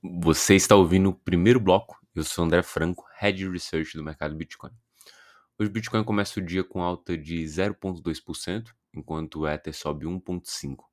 Você está ouvindo o primeiro bloco. Eu sou André Franco, Head Research do mercado Bitcoin. Hoje o Bitcoin começa o dia com alta de 0,2%, enquanto o Ether sobe 1,5%. O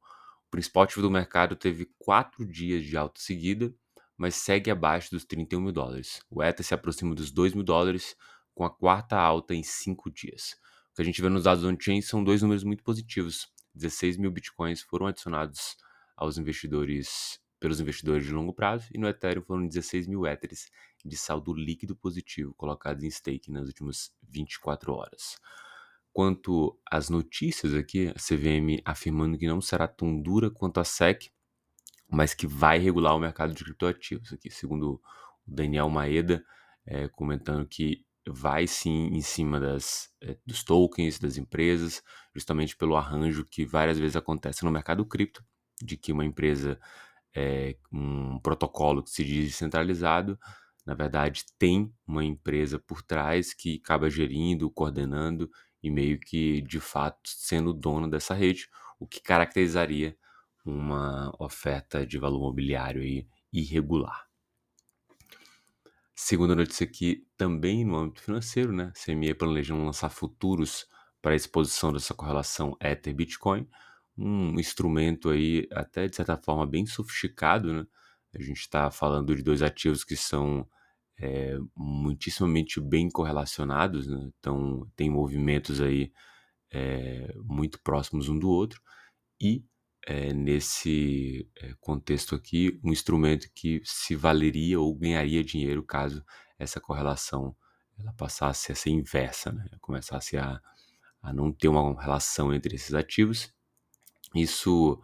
principal ativo do mercado teve quatro dias de alta seguida, mas segue abaixo dos 31 mil dólares. O Ether se aproxima dos 2 mil dólares, com a quarta alta em cinco dias. O que a gente vê nos dados on-chain são dois números muito positivos. 16 mil Bitcoins foram adicionados aos investidores pelos investidores de longo prazo, e no Ethereum foram 16 mil Ethers de saldo líquido positivo colocados em stake nas últimas 24 horas. Quanto às notícias aqui, a CVM afirmando que não será tão dura quanto a SEC, mas que vai regular o mercado de criptoativos. Aqui, segundo o Daniel Maeda, é, comentando que vai sim em cima das, é, dos tokens, das empresas, justamente pelo arranjo que várias vezes acontece no mercado cripto, de que uma empresa é, um protocolo que se diz descentralizado, na verdade tem uma empresa por trás que acaba gerindo, coordenando e meio que de fato sendo dono dessa rede, o que caracterizaria uma oferta de valor mobiliário aí irregular. Segunda notícia aqui, também no âmbito financeiro, né? CME planejando lançar futuros para a exposição dessa correlação Ether-Bitcoin, um instrumento aí até de certa forma bem sofisticado, né? A gente está falando de dois ativos que são é, muitíssimamente bem correlacionados, né? então tem movimentos aí é, muito próximos um do outro e é, nesse contexto aqui um instrumento que se valeria ou ganharia dinheiro caso essa correlação ela passasse a ser inversa, né? começasse a, a não ter uma relação entre esses ativos isso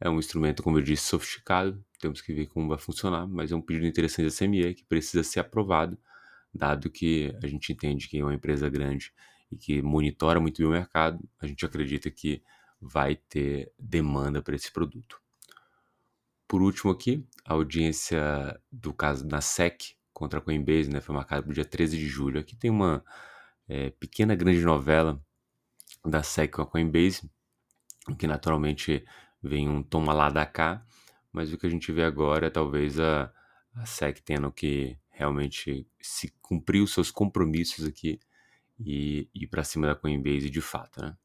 é um instrumento, como eu disse, sofisticado, temos que ver como vai funcionar, mas é um pedido interessante da CME que precisa ser aprovado, dado que a gente entende que é uma empresa grande e que monitora muito bem o mercado, a gente acredita que vai ter demanda para esse produto. Por último aqui, a audiência do caso da SEC contra a Coinbase né, foi marcada para o dia 13 de julho. Aqui tem uma é, pequena grande novela da SEC com a Coinbase, que naturalmente vem um toma lá da cá, mas o que a gente vê agora é talvez a, a SEC tendo que realmente se cumprir os seus compromissos aqui e ir para cima da Coinbase de fato, né?